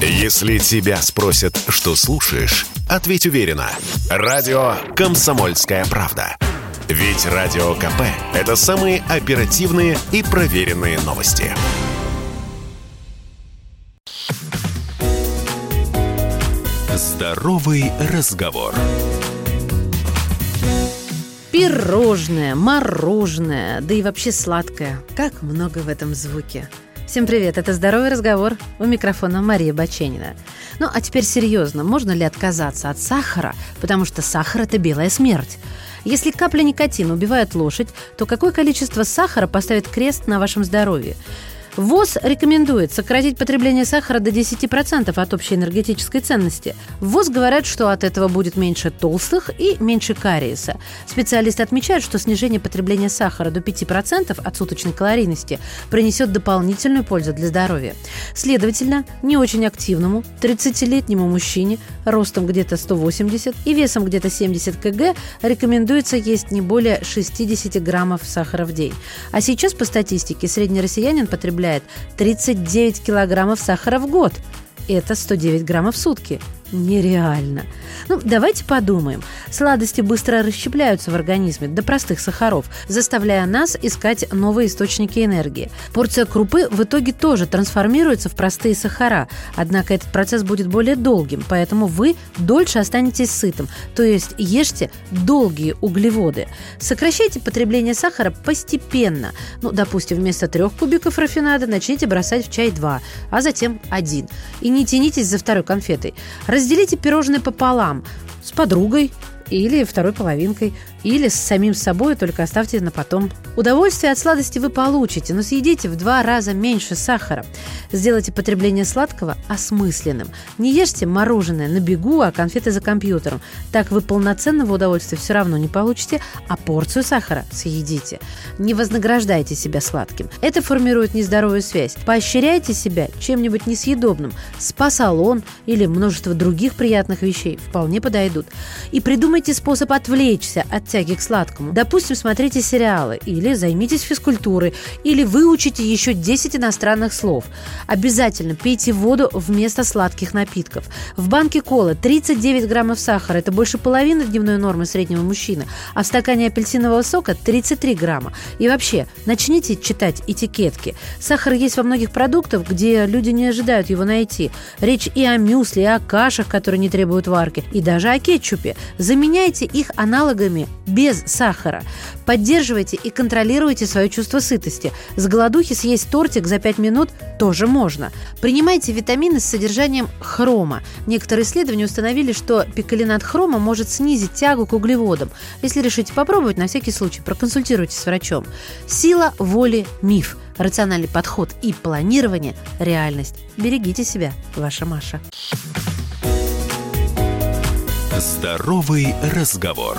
Если тебя спросят, что слушаешь, ответь уверенно. Радио «Комсомольская правда». Ведь Радио КП – это самые оперативные и проверенные новости. Здоровый разговор. Пирожное, мороженое, да и вообще сладкое. Как много в этом звуке. Всем привет, это «Здоровый разговор». У микрофона Мария Баченина. Ну, а теперь серьезно, можно ли отказаться от сахара, потому что сахар – это белая смерть? Если капля никотина убивает лошадь, то какое количество сахара поставит крест на вашем здоровье? ВОЗ рекомендует сократить потребление сахара до 10% от общей энергетической ценности. ВОЗ говорят, что от этого будет меньше толстых и меньше кариеса. Специалисты отмечают, что снижение потребления сахара до 5% от суточной калорийности принесет дополнительную пользу для здоровья. Следовательно, не очень активному 30-летнему мужчине ростом где-то 180 и весом где-то 70 кг рекомендуется есть не более 60 граммов сахара в день. А сейчас по статистике средний россиянин потребляет потребляет 39 килограммов сахара в год. Это 109 граммов в сутки нереально. Ну, давайте подумаем. Сладости быстро расщепляются в организме до простых сахаров, заставляя нас искать новые источники энергии. Порция крупы в итоге тоже трансформируется в простые сахара, однако этот процесс будет более долгим, поэтому вы дольше останетесь сытым, то есть ешьте долгие углеводы. Сокращайте потребление сахара постепенно. Ну, допустим, вместо трех кубиков рафинада начните бросать в чай два, а затем один. И не тянитесь за второй конфетой. Разделите пирожное пополам с подругой или второй половинкой или с самим собой, только оставьте на потом. Удовольствие от сладости вы получите, но съедите в два раза меньше сахара. Сделайте потребление сладкого осмысленным. Не ешьте мороженое на бегу, а конфеты за компьютером. Так вы полноценного удовольствия все равно не получите, а порцию сахара съедите. Не вознаграждайте себя сладким. Это формирует нездоровую связь. Поощряйте себя чем-нибудь несъедобным. Спа-салон или множество других приятных вещей вполне подойдут. И придумайте способ отвлечься от тяги к сладкому. Допустим, смотрите сериалы, или займитесь физкультурой, или выучите еще 10 иностранных слов. Обязательно пейте воду вместо сладких напитков. В банке колы 39 граммов сахара, это больше половины дневной нормы среднего мужчины, а в стакане апельсинового сока 33 грамма. И вообще, начните читать этикетки. Сахар есть во многих продуктах, где люди не ожидают его найти. Речь и о мюсли, и о кашах, которые не требуют варки, и даже о кетчупе. Заменяйте их аналогами без сахара. Поддерживайте и контролируйте свое чувство сытости. С голодухи съесть тортик за 5 минут тоже можно. Принимайте витамины с содержанием хрома. Некоторые исследования установили, что пикалинат хрома может снизить тягу к углеводам. Если решите попробовать, на всякий случай проконсультируйтесь с врачом. Сила воли – миф. Рациональный подход и планирование – реальность. Берегите себя, ваша Маша. Здоровый разговор.